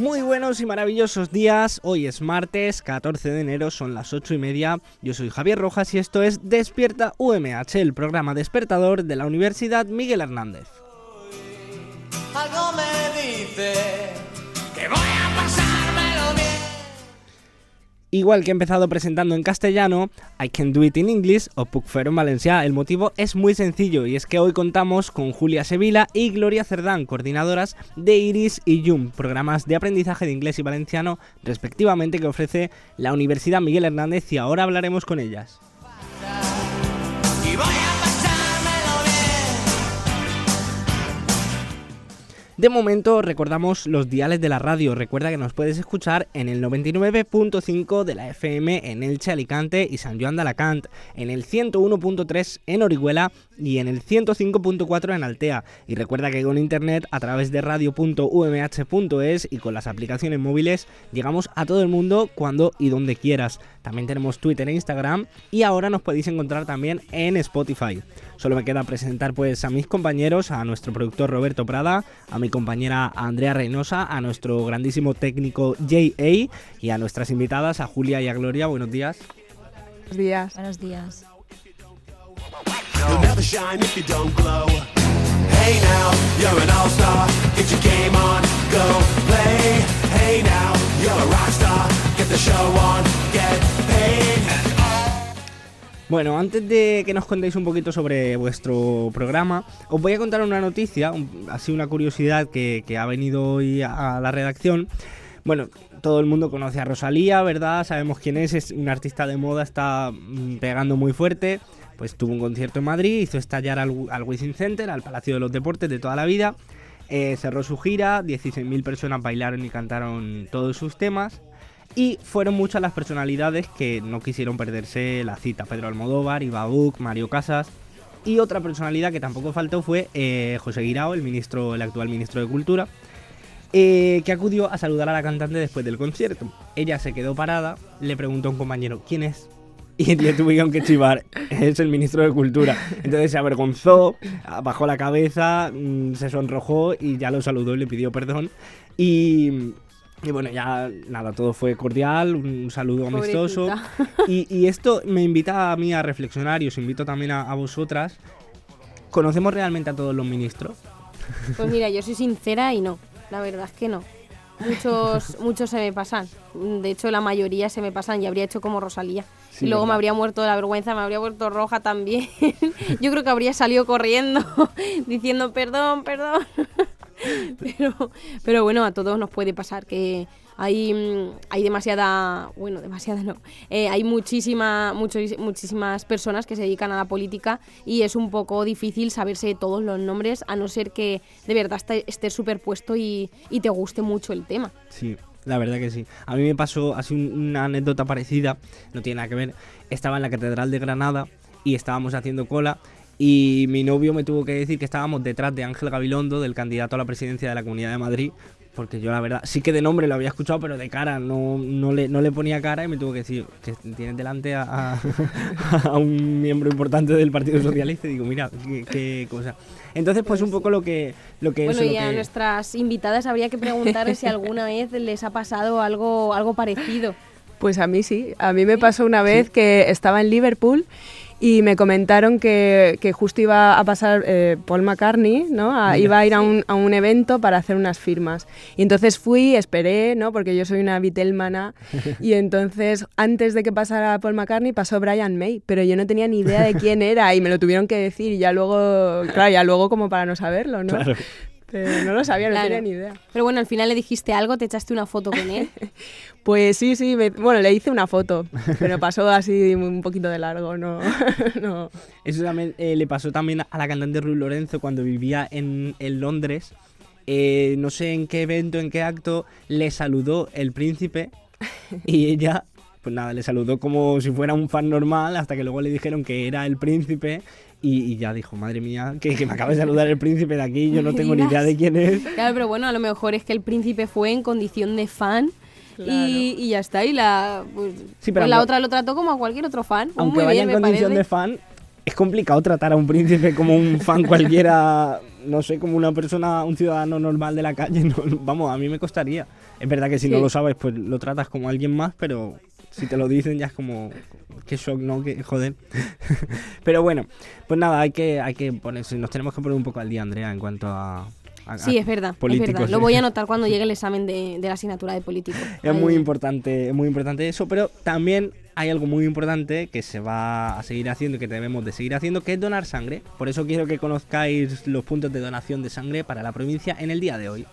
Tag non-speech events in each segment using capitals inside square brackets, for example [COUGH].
Muy buenos y maravillosos días. Hoy es martes 14 de enero, son las 8 y media. Yo soy Javier Rojas y esto es Despierta UMH, el programa despertador de la Universidad Miguel Hernández. Igual que he empezado presentando en castellano, I Can Do It in English o Puc en valencià, el motivo es muy sencillo y es que hoy contamos con Julia Sevilla y Gloria Cerdán, coordinadoras de Iris y Yum, programas de aprendizaje de inglés y valenciano respectivamente que ofrece la Universidad Miguel Hernández y ahora hablaremos con ellas. De momento recordamos los diales de la radio. Recuerda que nos puedes escuchar en el 99.5 de la FM en Elche, Alicante y San Joan de Alacant, en el 101.3 en Orihuela y en el 105.4 en Altea. Y recuerda que con internet a través de radio.umh.es y con las aplicaciones móviles llegamos a todo el mundo cuando y donde quieras. También tenemos Twitter e Instagram y ahora nos podéis encontrar también en Spotify. Solo me queda presentar pues a mis compañeros, a nuestro productor Roberto Prada, a mi compañera Andrea Reynosa, a nuestro grandísimo técnico J.A. y a nuestras invitadas, a Julia y a Gloria. Buenos días. Buenos días. Buenos días. Hey now, you're a rock star. Get the show on, get paid. Bueno, antes de que nos contéis un poquito sobre vuestro programa, os voy a contar una noticia, así una curiosidad que, ha venido hoy a, a la redacción. Bueno, todo el mundo conoce a Rosalía, ¿verdad? Sabemos quién es, es una artista de moda, está mm, pegando muy fuerte. Pues tuvo un concierto en Madrid, hizo estallar al, al Wizzing Center, al Palacio de los Deportes de toda la vida. Eh, cerró su gira, 16.000 personas bailaron y cantaron todos sus temas. Y fueron muchas las personalidades que no quisieron perderse la cita. Pedro Almodóvar, Iba Buc, Mario Casas. Y otra personalidad que tampoco faltó fue eh, José Guirao, el actual ministro de Cultura, eh, que acudió a saludar a la cantante después del concierto. Ella se quedó parada, le preguntó a un compañero, ¿quién es? Y [LAUGHS] le tuvieron que chivar, es el ministro de Cultura. Entonces se avergonzó, bajó la cabeza, mm, se sonrojó y ya lo saludó y le pidió perdón. Y, y bueno, ya nada, todo fue cordial, un saludo amistoso. Y, y esto me invita a mí a reflexionar y os invito también a, a vosotras. ¿Conocemos realmente a todos los ministros? Pues mira, yo soy sincera y no. La verdad es que no. Muchos, [LAUGHS] muchos se me pasan. De hecho, la mayoría se me pasan y habría hecho como Rosalía. Sí, y luego me ¿verdad? habría muerto de la vergüenza, me habría vuelto roja también. [LAUGHS] yo creo que habría salido corriendo [LAUGHS] diciendo perdón, perdón. [LAUGHS] pero, pero bueno, a todos nos puede pasar que hay, mm, hay demasiada, bueno, demasiada no, Eh, hay muchísima, muchos- muchísimas personas que se dedican a la política y es un poco difícil saberse todos los nombres a no ser que de verdad esté- estés superpuesto y, y te guste mucho el tema. Sí, la verdad que sí. A mí me pasó así un- una anécdota parecida, no tiene nada que ver. Estaba en la Catedral de Granada y estábamos haciendo cola y mi novio me tuvo que decir que estábamos detrás de Ángel Gabilondo, del candidato a la presidencia de la Comunidad de Madrid, porque yo la verdad sí que de nombre lo había escuchado, pero de cara no, no, le, no le ponía cara y me tuvo que decir que tienes delante a, a- [LAUGHS] a un miembro importante del Partido Socialista y digo, mira, qué, qué cosa. Entonces, pues un poco lo que, lo que Bueno, eso, lo y a que- nuestras invitadas habría que preguntar si alguna vez les ha pasado algo, algo parecido. Pues a mí sí. A mí me pasó una vez que estaba en Liverpool y me comentaron que, que justo iba a pasar eh, Paul McCartney, ¿no? A- iba a ir a un, a un evento para hacer unas firmas. Y entonces fui, esperé, ¿no? Porque yo soy una Beatlemana. [LAUGHS] y entonces, antes de que pasara Paul McCartney, pasó Brian May. Pero yo no tenía ni idea de quién era y me lo tuvieron que decir. Y ya luego, claro, ya luego como para no saberlo, ¿no? [LAUGHS] Claro. Pero no lo sabía, no Claro. tenía ni idea. Pero bueno, al final le dijiste algo, te echaste una foto con él. [LAUGHS] Pues sí, sí, me- bueno, le hice una foto, pero pasó así un poquito de largo, no, [LAUGHS] no. Eso también eh, le pasó también a la cantante Ruth Lorenzo cuando vivía en, en Londres. Eh, no sé en qué evento, en qué acto, le saludó el príncipe y [LAUGHS] ella, pues nada, le saludó como si fuera un fan normal hasta que luego le dijeron que era el príncipe y, y ya dijo, madre mía, que, que me acaba de saludar el príncipe de aquí, yo no tengo ni idea de quién es. [LAUGHS] Claro, pero bueno, a lo mejor es que el príncipe fue en condición de fan. Claro. Y, y ya está, y la, pues, Sí, pero pues la otra lo trató como a cualquier otro fan. Pues Aunque muy vaya bien, en condición parece. de fan, es complicado tratar a un príncipe como un fan cualquiera, no sé, como una persona, un ciudadano normal de la calle. [LAUGHS] no, vamos, a mí me costaría. Es verdad que si no lo sabes, pues lo tratas como alguien más, pero si te lo dicen ya es como, qué shock, ¿no? Que joder. [LAUGHS] pero bueno, pues nada, hay que, hay que ponerse, nos tenemos que poner un poco al día, Andrea, en cuanto a... a- Sí, es verdad, es políticos, verdad. Lo voy a anotar cuando [LAUGHS] llegue el examen de, de la asignatura de político. Es muy importante, es muy importante eso, pero también hay algo muy importante que se va a seguir haciendo y que debemos de seguir haciendo, que es donar sangre. Por eso quiero que conozcáis los puntos de donación de sangre para la provincia en el día de hoy.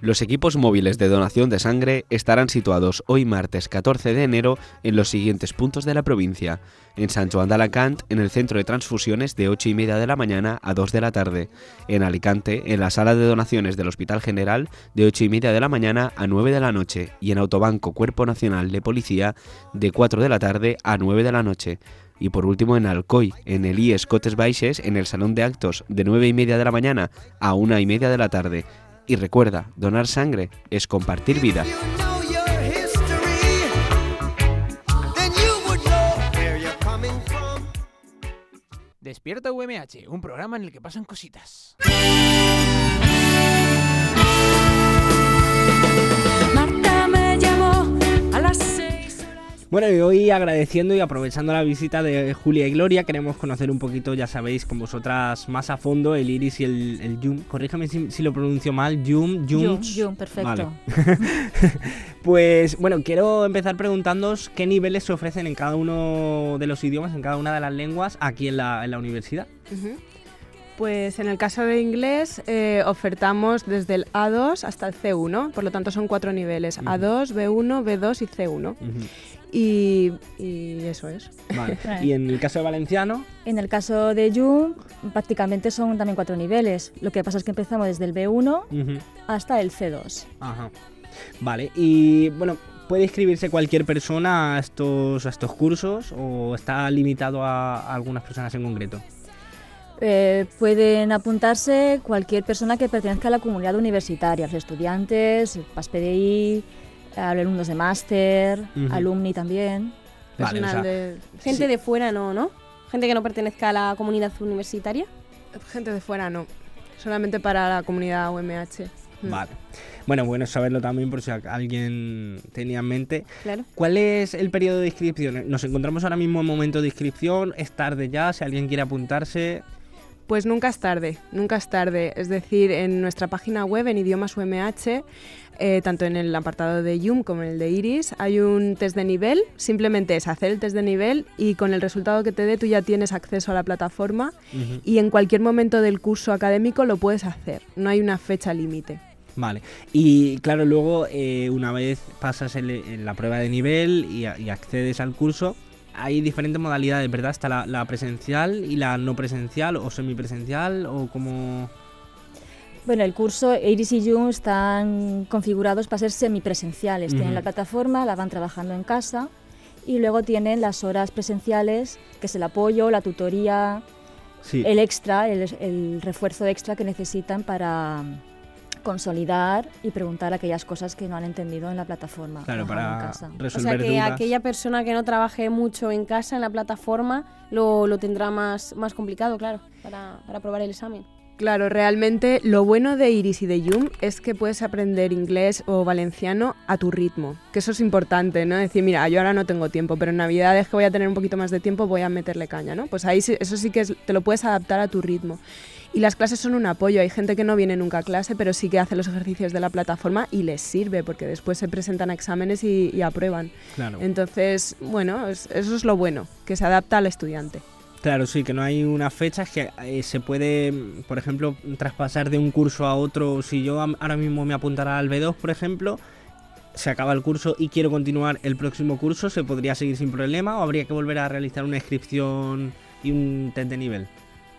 Los equipos móviles de donación de sangre estarán situados hoy martes 14 de enero en los siguientes puntos de la provincia. En San Joan de Alacant, en el centro de transfusiones de 8 y media de la mañana a 2 de la tarde. En Alicante, en la sala de donaciones del Hospital General, de 8 y media de la mañana a 9 de la noche. Y en Autobanco Cuerpo Nacional de Policía, de 4 de la tarde a 9 de la noche. Y por último en Alcoy, en el IES Cotes Baixes, en el Salón de Actos, de 9 y media de la mañana a 1 y media de la tarde. Y recuerda, donar sangre es compartir vida. Despierta UMH, un programa en el que pasan cositas. Bueno, y hoy agradeciendo y aprovechando la visita de Julia y Gloria, queremos conocer un poquito, ya sabéis, con vosotras más a fondo el iris y el, el yum. Corríjame si, si lo pronuncio mal, yum, Yum, yum, perfecto. Vale. [LAUGHS] Pues bueno, quiero empezar preguntándoos qué niveles se ofrecen en cada uno de los idiomas, en cada una de las lenguas, aquí en la, en la universidad. Pues en el caso de inglés eh, ofertamos desde el A2 hasta el C1, por lo tanto son cuatro niveles, Ujú. A2, B1, B2 y C1. Ujú, Y, y eso es. [LAUGHS] Vale. Y en el caso de valenciano, En el caso de Yum, prácticamente son también cuatro niveles. Lo que pasa es que empezamos desde el B1 ujú, hasta el C2. ajá. Vale, y bueno, ¿puede inscribirse cualquier persona a estos, a estos cursos o está limitado a, a algunas personas en concreto? Eh, pueden apuntarse cualquier persona que pertenezca a la comunidad universitaria, los estudiantes, PAS-PDI, alumnos de máster, alumni también. Vale, o sea, de, Gente Sí. de fuera no, ¿no? Gente que no pertenezca a la comunidad universitaria. gente de fuera no, solamente para la comunidad UMH. Mm. Vale. Bueno, bueno saberlo también por si alguien tenía en mente. Claro. ¿Cuál es el periodo de inscripción? Nos encontramos ahora mismo en momento de inscripción, es tarde ya, si alguien quiere apuntarse. Pues nunca es tarde, nunca es tarde. Es decir, en nuestra página web, en idiomas UMH, eh, tanto en el apartado de Yum como en el de Iris, hay un test de nivel. Simplemente es hacer el test de nivel y con el resultado que te dé tú ya tienes acceso a la plataforma y en cualquier momento del curso académico lo puedes hacer. No hay una fecha límite. Vale. Y claro, luego eh, una vez pasas el- el- la prueba de nivel y accedes al curso, hay diferentes modalidades, ¿verdad? Está la, la presencial y la no presencial o semipresencial o como... Bueno, el curso Iris y Yum están configurados para ser semipresenciales. Tienen Ujú. la plataforma, la van trabajando en casa y luego tienen las horas presenciales, que es el apoyo, la tutoría, Sí. el extra, el, el refuerzo extra que necesitan para consolidar y preguntar aquellas cosas que no han entendido en la plataforma. Claro, trabajando en para casa. O sea que dudas. aquella persona que no trabaje mucho en casa, en la plataforma, lo, lo tendrá más, más complicado, claro, para, para aprobar el examen. Claro, realmente lo bueno de Iris y de Yum es que puedes aprender inglés o valenciano a tu ritmo, que eso es importante, ¿no? Decir, mira, yo ahora no tengo tiempo, pero en Navidades que voy a tener un poquito más de tiempo voy a meterle caña, ¿no? Pues ahí sí- eso sí que es- te lo puedes adaptar a tu ritmo. Y las clases son un apoyo. Hay gente que no viene nunca a clase, pero sí que hace los ejercicios de la plataforma y les sirve porque después se presentan a exámenes y, y aprueban. Claro. Entonces, bueno, es- eso es lo bueno, que se adapta al estudiante. Claro, sí, que no hay una fecha, es que eh, se puede, por ejemplo, traspasar de un curso a otro. Si yo ahora mismo me apuntara al B2, por ejemplo, se acaba el curso y quiero continuar el próximo curso, ¿se podría seguir sin problema o habría que volver a realizar una inscripción y un test de nivel?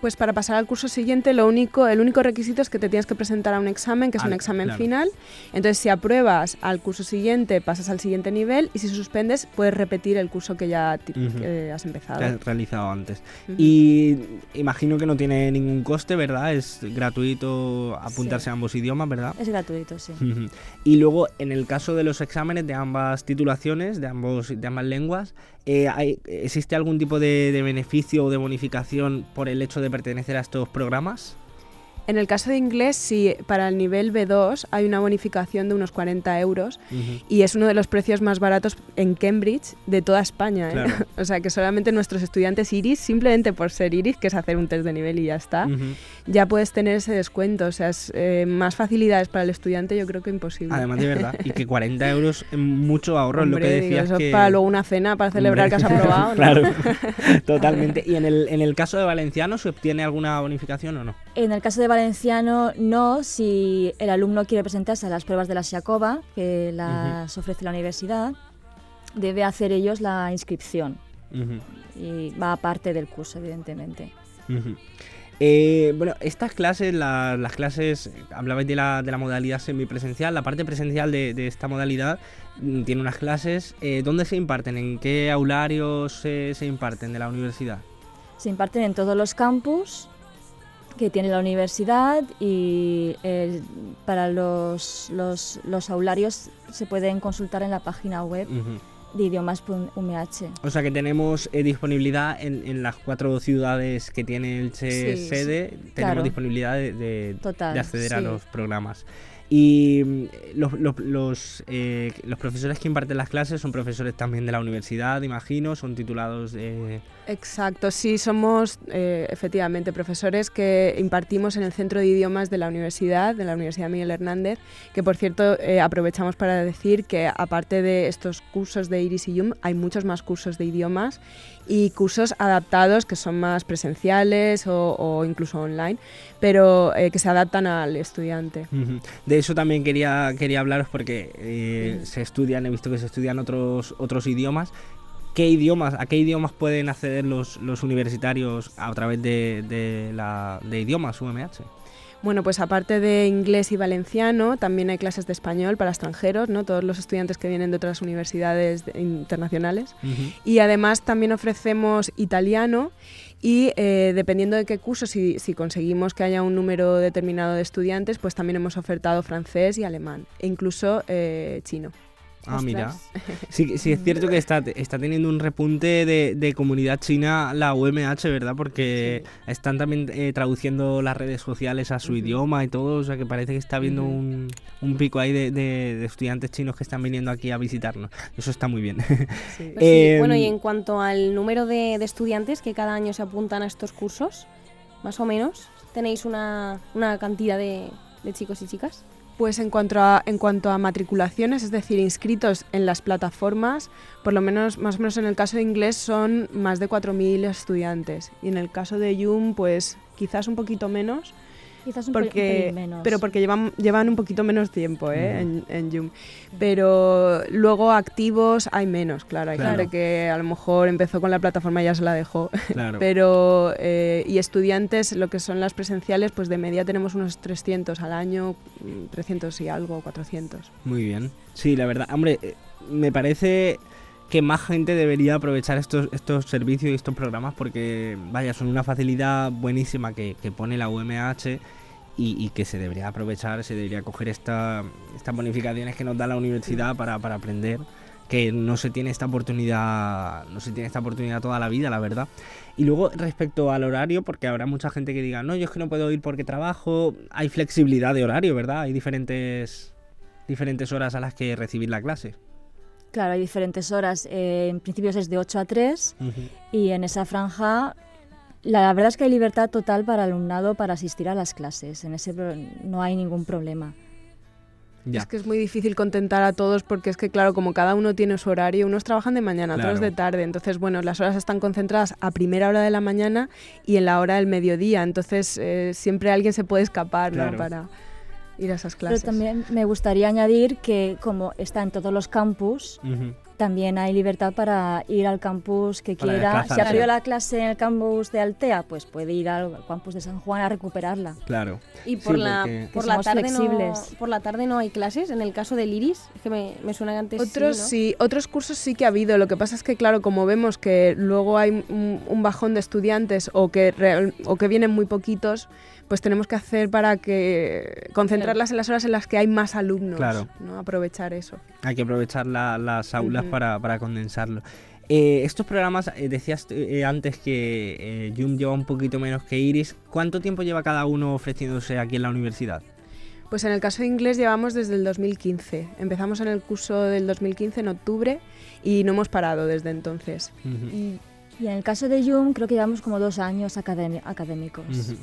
Pues para pasar al curso siguiente, lo único, el único requisito es que te tienes que presentar a un examen, que es un examen claro. final. Entonces, si apruebas al curso siguiente, pasas al siguiente nivel y si suspendes, puedes repetir el curso que ya has empezado. Que has realizado antes. Y imagino que no tiene ningún coste, ¿verdad? Es gratuito apuntarse Sí. a ambos idiomas, ¿verdad? Es gratuito, sí. Y luego, en el caso de los exámenes de ambas titulaciones, de, ambos, de ambas lenguas, eh, hay- ¿existe algún tipo de, de beneficio o de bonificación por el hecho de pertenecer a estos programas? En el caso de inglés, sí, para el nivel B2 hay una bonificación de unos 40 euros y es uno de los precios más baratos en Cambridge de toda España. ¿eh? Claro. [LAUGHS] o sea que solamente nuestros estudiantes iris, simplemente por ser iris, que es hacer un test de nivel y ya está, ya puedes tener ese descuento. O sea, es, eh, más facilidades para el estudiante yo creo que imposible. Además de verdad, y que [LAUGHS] 40 euros es mucho ahorro, es lo Hombre, que decías eso es que... para luego una cena, para celebrar que has Hombre. [LAUGHS] aprobado. ¿no? claro, totalmente. ¿Y en el, en el caso de Valenciano se obtiene alguna bonificación o no? En el caso de Valenciano, no, si el alumno quiere presentarse a las pruebas de la SIACOBA, que las ofrece la universidad, debe hacer ellos la inscripción y va aparte del curso, evidentemente. Eh, bueno, estas clases, la- las clases, hablabais de la, de la modalidad semipresencial, la parte presencial de, de esta modalidad mm, tiene unas clases. eh, ¿Dónde se imparten? ¿En qué aularios se, se imparten de la universidad? Se imparten en todos los campus que tiene la universidad y eh, para los, los, los aularios se pueden consultar en la página web Ujú. de idiomas.umh. O sea que tenemos eh, disponibilidad en, en las cuatro ciudades que tiene el Sí, sí, sede, tenemos claro. disponibilidad de, de- Total, de acceder a los programas. Y mm, los, los, los, eh, los profesores que imparten las clases son profesores también de la universidad, imagino, son titulados de... Exacto, sí, somos eh, efectivamente profesores que impartimos en el Centro de Idiomas de la Universidad, de la Universidad Miguel Hernández, que por cierto eh, aprovechamos para decir que aparte de estos cursos de Iris y Yum, hay muchos más cursos de idiomas y cursos adaptados que son más presenciales o, o incluso online, pero eh, que se adaptan al estudiante. De eso también quería, quería hablaros porque eh, se estudian, he visto que se estudian otros, otros idiomas. ¿Qué idiomas, ¿A qué idiomas pueden acceder los, los universitarios a través de, de la, de idiomas UMH? Bueno, pues aparte de inglés y valenciano, también hay clases de español para extranjeros, ¿no? Todos los estudiantes que vienen de otras universidades de- internacionales. Y además también ofrecemos italiano y eh, dependiendo de qué curso, si, si conseguimos que haya un número determinado de estudiantes, pues también hemos ofertado francés y alemán, e incluso eh, chino. Ah, mira. Sí, sí, es cierto que está, está teniendo un repunte de, de comunidad china la UMH, ¿verdad? Porque están también eh, traduciendo las redes sociales a su idioma y todo, o sea que parece que está habiendo un, un pico ahí de, de- de estudiantes chinos que están viniendo aquí a visitarnos. Eso está muy bien. Sí. [LAUGHS] Pues Em, bueno, y en cuanto al número de, de estudiantes que cada año se apuntan a estos cursos, más o menos, ¿tenéis una, una cantidad de, de chicos y chicas? Pues en cuanto, a, en cuanto a matriculaciones, es decir, inscritos en las plataformas, por lo menos, más o menos en el caso de inglés son más de 4.000 estudiantes. Y en el caso de Yum, pues quizás un poquito menos, Quizás un, porque, pelín menos. pero porque llevan, llevan un poquito menos tiempo ¿eh? Ujú. en, en Yum. Pero luego activos hay menos, claro. Hay Claro. gente que a lo mejor empezó con la plataforma y ya se la dejó. [LAUGHS] claro. Pero, eh, y estudiantes, lo que son las presenciales, pues de media tenemos unos 300 al año, mm, 300 y algo, 400. Muy bien. Sí, la verdad, hombre, eh, me parece que más gente debería aprovechar estos, estos servicios y estos programas porque, vaya, son una facilidad buenísima que, que pone la UMH y, y que se debería aprovechar, se debería coger esta, estas bonificaciones que nos da la universidad para, para aprender que no se tiene esta oportunidad no se tiene esta oportunidad toda la vida la verdad. Y luego respecto al horario porque habrá mucha gente que diga no yo es que no puedo ir porque trabajo hay flexibilidad de horario verdad hay diferentes diferentes horas a las que recibir la clase Claro, hay diferentes horas. Eh, en principio es de 8 a 3 y en esa franja La verdad es que hay libertad total para el alumnado para asistir a las clases. En ese no hay ningún problema. Ya. Es que es muy difícil contentar a todos porque es que, claro, como cada uno tiene su horario, unos trabajan de mañana, otros de tarde. Entonces, bueno, las horas están concentradas a primera hora de la mañana y en la hora del mediodía. Entonces, eh, siempre alguien se puede escapar, ¿no? Para ir a esas Pero clases. también me gustaría añadir que como está en todos los campus, también hay libertad para ir al campus que Para quiera. Si desplazarse. abrió la clase en el campus de Altea, pues puede ir al campus de San Juan a recuperarla. Claro. Y por Sí, la porque- por la tarde no por la tarde no hay clases en el caso del Iris, es que me, me suena que antes Otros sí, ¿no? sí, otros cursos sí que ha habido. Lo que pasa es que, claro, como vemos que luego hay un, un bajón de estudiantes o que, real- o que vienen muy poquitos, pues tenemos que hacer para que concentrarlas en las horas en las que hay más alumnos. Claro. ¿no? Aprovechar eso. Hay que aprovechar la- las aulas Ujú. para, para condensarlo. Eh, estos programas, eh, decías eh, antes que eh, Yum lleva un poquito menos que Iris. ¿Cuánto tiempo lleva cada uno ofreciéndose aquí en la universidad? Pues en el caso de inglés llevamos desde el 2015. Empezamos en el curso del 2015 en octubre y no hemos parado desde entonces. Ujú, Y, y en el caso de Yum, creo que llevamos como dos años académicos. ujú.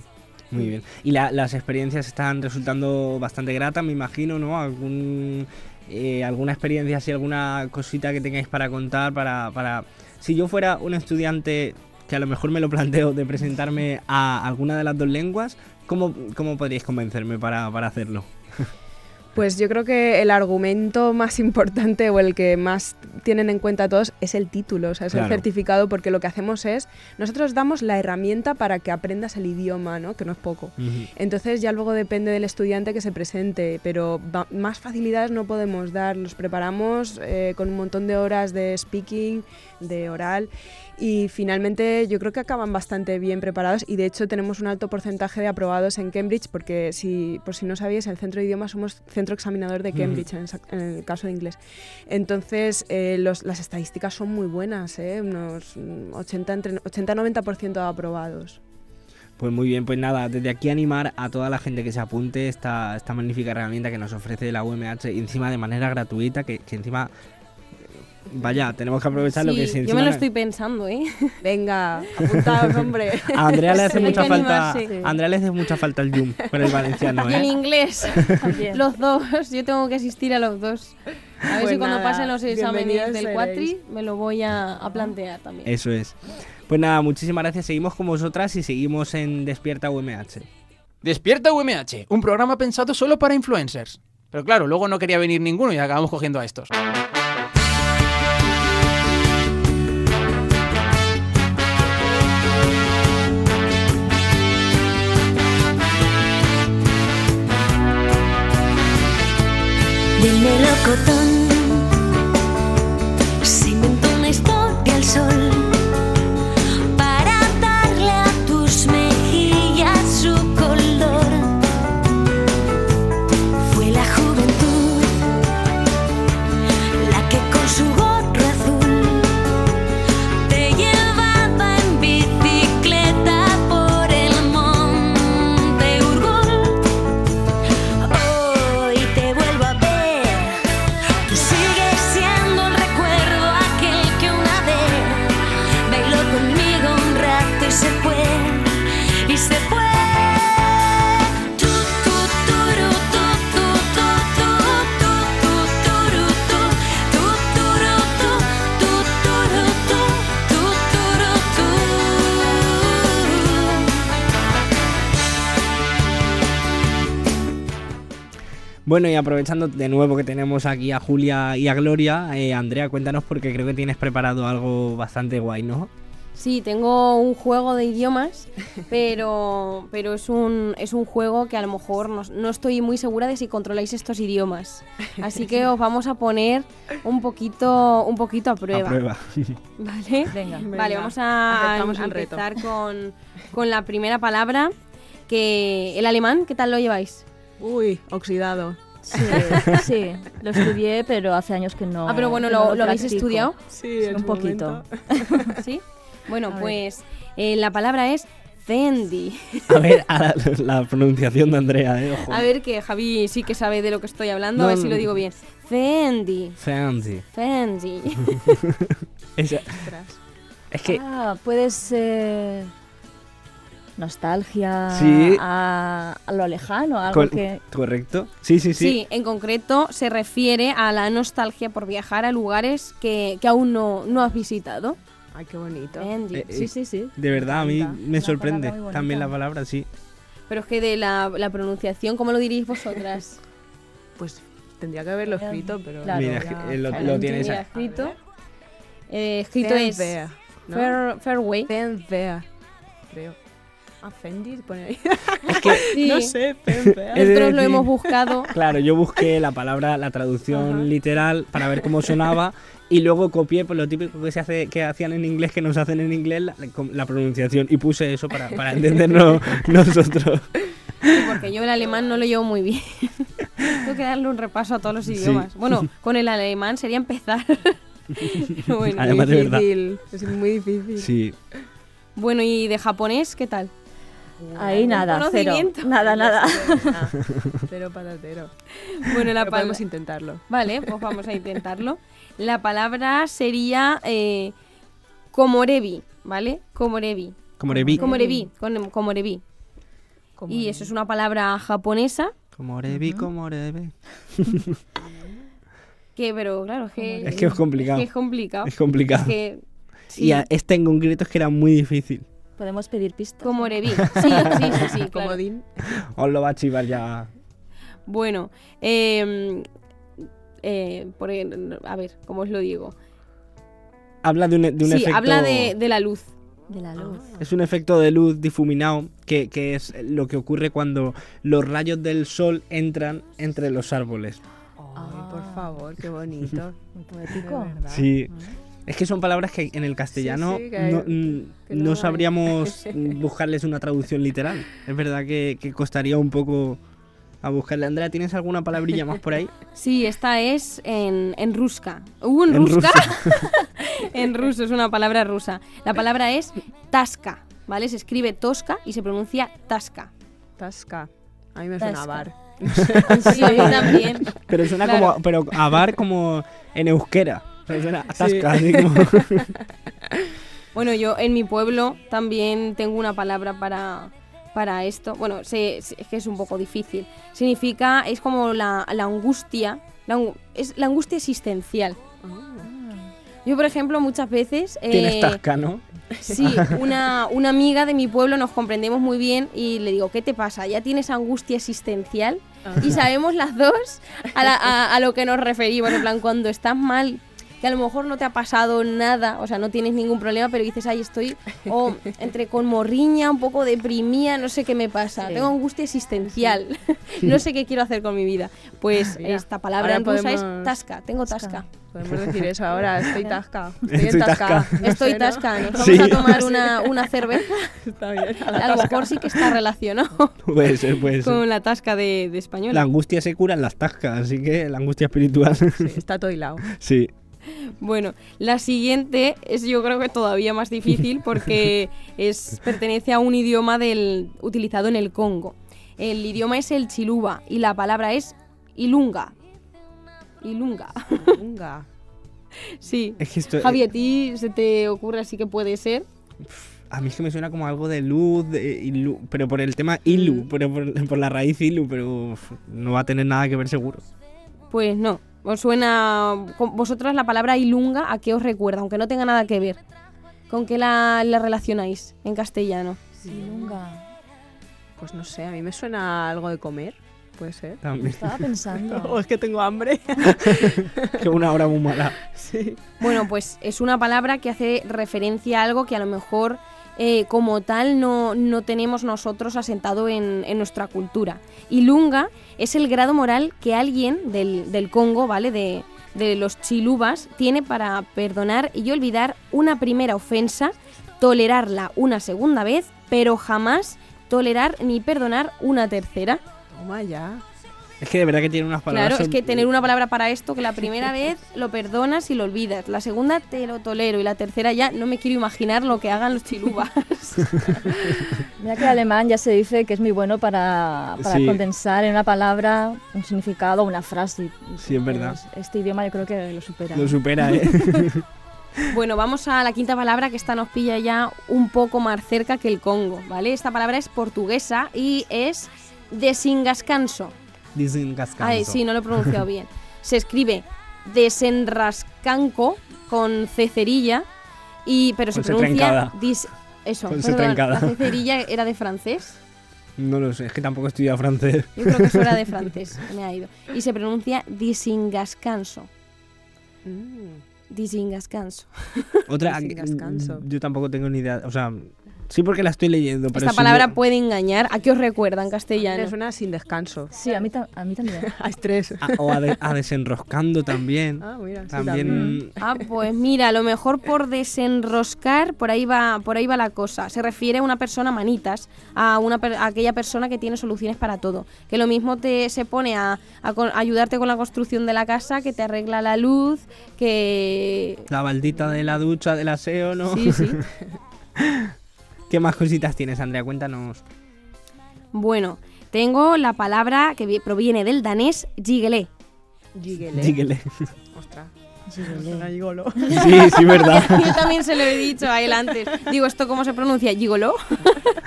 Muy bien. Y la- las experiencias están resultando bastante gratas, me imagino, ¿no? ¿Algún, eh, ¿Alguna experiencia, así, alguna cosita que tengáis para contar? Para, para... Si yo fuera un estudiante que a lo mejor me lo planteo de presentarme a alguna de las dos lenguas, ¿cómo, cómo podríais convencerme para, para hacerlo? Pues yo creo que el argumento más importante o el que más tienen en cuenta todos es el título, o sea, es Claro. el certificado, porque lo que hacemos es, nosotros damos la herramienta para que aprendas el idioma, ¿no? Que no es poco. Entonces ya luego depende del estudiante que se presente, pero más facilidades no podemos dar. Los preparamos eh, con un montón de horas de speaking, de oral y finalmente yo creo que acaban bastante bien preparados y de hecho tenemos un alto porcentaje de aprobados en Cambridge porque si por si no sabíais el centro de idiomas somos centro examinador de Cambridge en, el sa- en el caso de inglés. Entonces eh, los- las estadísticas son muy buenas, ¿eh? unos mm, 80 entre 80-90% de aprobados. Pues muy bien, pues nada, desde aquí animar a toda la gente que se apunte esta, esta magnífica herramienta que nos ofrece la UMH y encima de manera gratuita, que, que encima, vaya, tenemos que aprovechar lo Sí, que es yo me lo estoy pensando, ¿eh? [LAUGHS] Venga, apuntaos, hombre. A Andrea le [LAUGHS] hace Sí, mucha falta, animarse. a Andrea le hace mucha falta el Zoom con el valenciano, Y [LAUGHS] en ¿eh? inglés, También. los dos, yo tengo que asistir a los dos. A ver Pues si cuando nada, pasen los exámenes del cuatri me lo voy a, a plantear también. Eso es. Pues nada, muchísimas gracias. Seguimos con vosotras y seguimos en Despierta UMH. Despierta UMH, un programa pensado solo para influencers. Pero claro, luego no quería venir ninguno y acabamos cogiendo a estos. Del melocotón Bueno, y aprovechando de nuevo que tenemos aquí a Julia y a Gloria, eh, Andrea, cuéntanos porque creo que tienes preparado algo bastante guay, ¿no? Sí, tengo un juego de idiomas, [LAUGHS] pero, pero es, un, es un juego que a lo mejor no, no estoy muy segura de si controláis estos idiomas. Así que [LAUGHS] os vamos a poner un poquito, un poquito a prueba. A prueba. [LAUGHS] ¿Vale? Venga. Vale, vamos a, a empezar con, con la primera palabra, que el alemán, ¿qué tal lo lleváis? Uy, oxidado. Sí, sí, lo estudié, pero hace años que no. ah, pero bueno, ¿lo, no lo habéis estudiado? Sí, en un su poquito. momento. [LAUGHS] ¿Sí? Bueno, A pues eh, la palabra es Fendi. A ver, a la, la pronunciación de Andrea, ¿eh? Ojo. A ver que Javi sí que sabe de lo que estoy hablando, a ver si lo digo bien. Fendi. Fendi. [LAUGHS] Esa- es que, Ah, puede ser. Nostalgia Sí. a, a lo lejano, algo Cor- que... Correcto. Sí, sí, sí. Sí, en concreto se refiere a la nostalgia por viajar a lugares que, que aún no, no has visitado. Ay, qué bonito. Benji. Eh, Sí, sí, sí. De verdad, a mí me sorprende también la palabra, sí. Pero es que de la, la pronunciación, ¿cómo lo diréis vosotras? [LAUGHS] Pues tendría que haberlo escrito, pero... Claro, Mira, ya. eh, lo, Claro, lo tienes Mira, escrito. Eh, escrito es ¿no? fair, Fairway. Creo. Fendi, pone ahí. [LAUGHS] Sí, No sé. Es Nosotros lo hemos buscado. [LAUGHS] Claro, yo busqué la palabra, la traducción literal para ver cómo sonaba y luego copié pues, lo típico que se hace que hacían en inglés, que nos hacen en inglés, la, la pronunciación y puse eso para, para entenderlo [LAUGHS] nosotros. Sí, porque yo el alemán no lo llevo muy bien. Tengo que darle un repaso a todos los idiomas. Bueno, con el alemán sería empezar. Pero bueno. Además, de verdad. difícil, es muy difícil. Sí. Bueno, ¿y de japonés qué tal? Ahí nada, cero. Nada, nada. Nah, [LAUGHS] cero patatero. Bueno, la Pero palabra... podemos intentarlo. Vale, pues vamos a intentarlo. La palabra sería eh, ¿vale? Komorebi. Como revi. Komorebi, con- komorebi. Y eso es una palabra japonesa Como revi, como revi. [LAUGHS] que, pero claro, es que... Es que es complicado. que es complicado. Es complicado. Es que... sí. Y a este en concreto es que era muy difícil. Podemos pedir pistas. Komorebi. [LAUGHS] Sí, sí, sí, sí, claro. Comodín. Os lo va a chivar ya. Bueno, eh, eh, por a ver, ¿cómo os lo digo? Habla de un, de un sí, efecto. habla de, de la luz. De la luz. Es un efecto de luz difuminado que, que es lo que ocurre cuando los rayos del sol entran entre los árboles. Ay, por favor, qué bonito. [LAUGHS] Muy De poético. verdad. Sí. Es que son palabras que en el castellano Sí, sí, que- no, que no no hay. sabríamos [LAUGHS] buscarles una traducción literal. Es verdad que, que costaría un poco a buscarle. Andrea, ¿tienes alguna palabrilla más por ahí? [LAUGHS] Sí, esta es en, en ruska. Uh, en, En ruska. ruso. [LAUGHS] en ruso, es una palabra rusa. La palabra es taska, ¿vale? Se escribe tosca y se pronuncia taska. Tasca. A mí me suena a Tasca. bar. Sí, a mí también. Pero suena Claro. como. Pero a bar como en euskera. Suena así como. Bueno, yo en mi pueblo también tengo una palabra para, para esto. Bueno, se- se- es que es un poco difícil. Significa, es como la, la angustia, la, es la angustia existencial. Yo, por ejemplo, muchas veces... Tienes eh, tasca, ¿no? Sí, [LAUGHS] una, una amiga de mi pueblo nos comprendemos muy bien y le digo, ¿qué te pasa? ¿Ya tienes angustia existencial? Y sabemos las dos a, la- a- a lo que nos referimos. En plan, cuando estás mal, que a lo mejor no te ha pasado nada, o sea, no tienes ningún problema, pero dices, ay, estoy o [LAUGHS] entre con morriña, un poco deprimida, no sé qué me pasa. Sí. Tengo angustia existencial. [LAUGHS] no sé qué quiero hacer con mi vida. Pues Mira, esta palabra en rusa es podemos- tasca, tengo Tasca. tasca. Podemos decir eso ahora. Estoy tasca. Estoy, [LAUGHS] Estoy en tasca. tasca. No Estoy tasca, nos vamos Sí. a tomar una, una cerveza. Está bien. a la A lo mejor sí que está relacionado Puede ser, puede ser. con la tasca de, de español. La angustia se cura en las tascas, así que la angustia espiritual. Sí, está todo hilado. sí. [LAUGHS] Bueno, la siguiente es yo creo que todavía más difícil [LAUGHS] porque es, pertenece a un idioma del, utilizado en el Congo. El idioma es el chiluba y la palabra es ilunga. Ilunga. Venga. [LAUGHS] Sí. Es que esto. Javi, ¿a ti se te ocurre así que puede ser? A mí es que me suena como algo de luz, de ilu- pero por el tema ilu, pero por, por la raíz ilu, pero uf, no va a tener nada que ver seguro. Pues no. ¿Os suena con vosotras la palabra ilunga a qué os recuerda? Aunque no tenga nada que ver. ¿Con qué la, la relacionáis en castellano? Ilunga. Pues no sé, a mí me suena algo de comer. Puede ser. También. Estaba pensando. [LAUGHS] Oh, es que tengo hambre. [LAUGHS] que una hora muy mala. sí. Bueno, pues es una palabra que hace referencia a algo que a lo mejor eh, como tal no, no tenemos nosotros asentado en, nuestra cultura. Ilunga es el grado moral que alguien del, del Congo, ¿vale? De, de los chilubas, tiene para perdonar y olvidar una primera ofensa, tolerarla una segunda vez, pero jamás tolerar ni perdonar una tercera. Toma ya. Es que de verdad que tiene unas palabras. Claro, es que tener una palabra para esto, que la [LAUGHS] primera vez lo perdonas y lo olvidas, la segunda te lo tolero y la tercera ya no me quiero imaginar lo que hagan los chilubas. [LAUGHS] Mira que el alemán ya se dice que es muy bueno para, para Sí. condensar en una palabra un significado una frase. Sí, es verdad. Este idioma yo creo que lo supera. Lo supera, ¿eh? [LAUGHS] Bueno, vamos a la quinta palabra que esta nos pilla ya un poco más cerca que el Congo, ¿vale? Esta palabra es portuguesa y es desingascanso. Desengascanso. Ay, sí, no lo he pronunciado bien. Se escribe desenrascanco con cecerilla y pero se pronuncia dis- eso, Con perdón, la cecerilla era de francés. No lo sé, es que tampoco he estudiado francés. Yo creo que eso era de [LAUGHS] francés, me ha ido. Y se pronuncia disingascanso. Disingascanso. Otra, Desengascanso. yo tampoco tengo ni idea, o sea, sí porque la estoy leyendo, pero Esta si palabra no- puede engañar. ¿A qué os recuerda en castellano? Me suena sin descanso. Sí, a mí, ta- a mí también. [LAUGHS] A estrés. a- o a, de- a desenroscando también. Ah, mira, sí, también [LAUGHS] Ah, pues mira, a lo mejor por desenroscar, por ahí va, por ahí va la cosa. Se refiere a una persona manitas, a una per- a aquella persona que tiene soluciones para todo. Que lo mismo te se pone a, a con- a ayudarte con la construcción de la casa, que te arregla la luz, que la baldita de la ducha, del aseo, ¿no? sí, sí. [LAUGHS] ¿Qué más cositas tienes, Andrea? Cuéntanos. Bueno, tengo la palabra que vi- proviene del danés gigelé. Gigele. Dígale. Ostras. Gigolo. Sí, sí, verdad. [LAUGHS] Yo también se lo he dicho a él antes. Digo, ¿esto cómo se pronuncia? ¿Gigoló?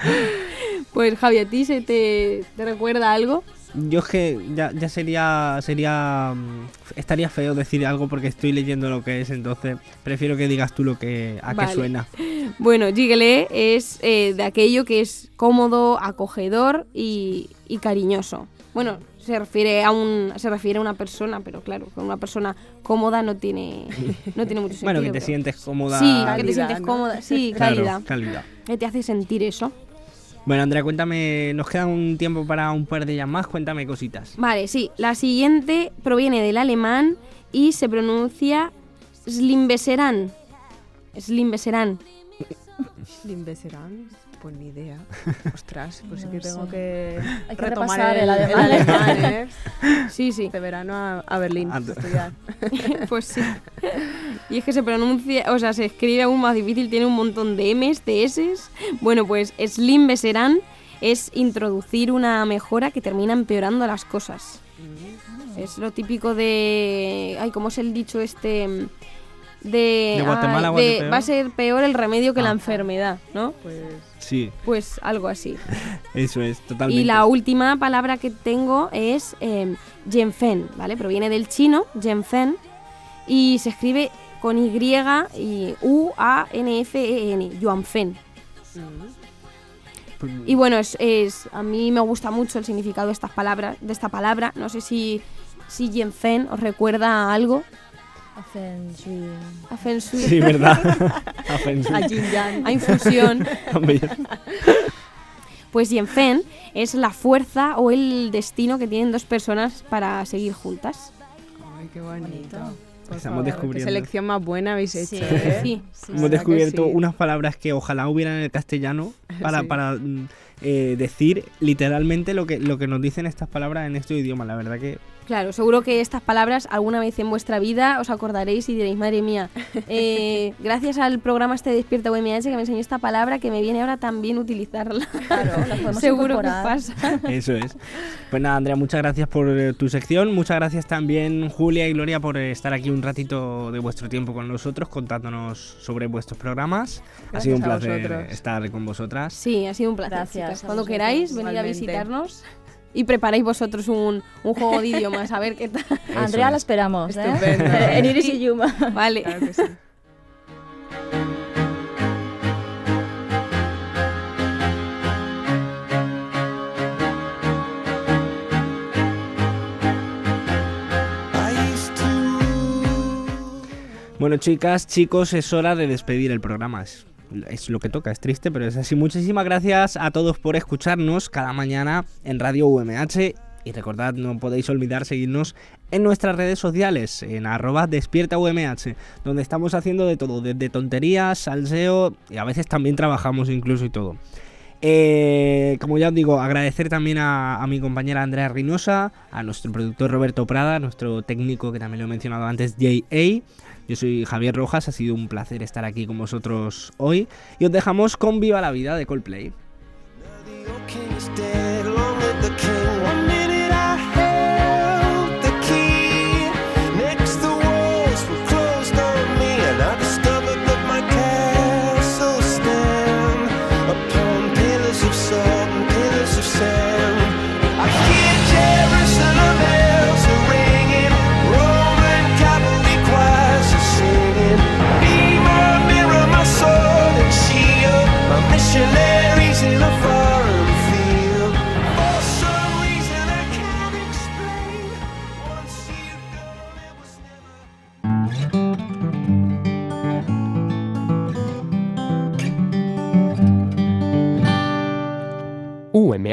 [LAUGHS] pues Javi, ¿a ti se te, te recuerda algo? Yo es que ya, ya sería, sería, mm, estaría feo decir algo porque estoy leyendo lo que es, entonces prefiero que digas tú lo que, a Vale. qué suena. [LAUGHS] Bueno, gigelé es eh, de aquello que es cómodo, acogedor y, y cariñoso. Bueno, se refiere a un se refiere a una persona, pero claro, con una persona cómoda no tiene [LAUGHS] no tiene mucho sentido. Bueno, que te pero- sientes cómoda. Sí, que te sientes ¿no? cómoda, sí, Claro, cálida. cálida. Que te hace sentir eso. Bueno, Andrea, cuéntame, nos queda un tiempo para un par de ellas más, cuéntame cositas. Vale, sí. La siguiente proviene del alemán y se pronuncia Slimbeseran. Slimbeseran. [LAUGHS] Limbeserán. Pues ni idea. [LAUGHS] Ostras, pues sí No que lo tengo sé. que, Hay que retomar repasar el, el el alemán. ¿eh? [LAUGHS] Sí, sí. De verano a, a Berlín a Ah, tú- estudiar. Pues sí. Y es que se pronuncia, o sea, se escribe aún más difícil, tiene un montón de M's, de S's. Bueno, pues Slim Beserán es introducir una mejora que termina empeorando las cosas. Es lo típico de. Ay, ¿cómo es el dicho este? De. ¿De Guatemala, va a ser peor el remedio que Ah. la enfermedad, ¿no? Pues Sí, Pues algo así. [LAUGHS] eso es, totalmente. Y la última palabra que tengo es eh, Genfen, ¿vale? Proviene del chino, Genfen, y se escribe con Y y U-A-N-F-E-N, Yuanfen. Pues, Y bueno, es, es- a mí me gusta mucho el significado de estas palabras, de esta palabra. No sé si, si Genfen os recuerda a algo. Shui. A Feng Shui, Sí, verdad. A Feng [LAUGHS] Shui. a Yin Yang. a infusión. [LAUGHS] Pues Yenfen es la fuerza o el destino que tienen dos personas para seguir juntas. Ay, qué bonito. Por Estamos favor, descubriendo. Qué selección más buena habéis hecho, Sí. ¿eh? Sí. Sí, Hemos descubierto sí. unas palabras que ojalá hubieran en el castellano [LAUGHS] para, Sí. para mm, eh, decir literalmente lo que, lo que nos dicen estas palabras en este idioma. La verdad que Claro, seguro que estas palabras alguna vez en vuestra vida os acordaréis y diréis, madre mía, eh, [LAUGHS] gracias al programa este Despierta UMH que me enseñó esta palabra que me viene ahora también utilizarla. Claro, la [LAUGHS] podemos seguro que incorporar. pasa. [LAUGHS] eso es. Pues nada, Andrea, muchas gracias por eh, tu sección. Muchas gracias también, Julia y Gloria, por eh, estar aquí un ratito de vuestro tiempo con nosotros, contándonos sobre vuestros programas. ha sido un Gracias a placer vosotros. estar con vosotras. Sí, ha sido un placer, Gracias Cuando queráis, venir a Igualmente. visitarnos y preparáis vosotros un, un juego de idiomas, a ver qué tal. [LAUGHS] A Andrea la esperamos, ¿eh? Estupendo. [LAUGHS] en Iris y Yuma. Vale. Claro que sí. Bueno, chicas, chicos, es hora de despedir el programa. Es, lo que toca, es triste, pero es así. Muchísimas gracias a todos por escucharnos cada mañana en Radio UMH. Y recordad, no podéis olvidar seguirnos en nuestras redes sociales, en arroba despierta UMH, donde estamos haciendo de todo, desde tonterías, salseo y a veces también trabajamos incluso y todo. Eh, como ya os digo, agradecer también a, a mi compañera Andrea Reynosa, a nuestro productor Roberto Prada, nuestro técnico que también lo he mencionado antes, J.A. Yo soy Javier Rojas, ha sido un placer estar aquí con vosotros hoy. Y os dejamos con Viva la Vida de Coldplay.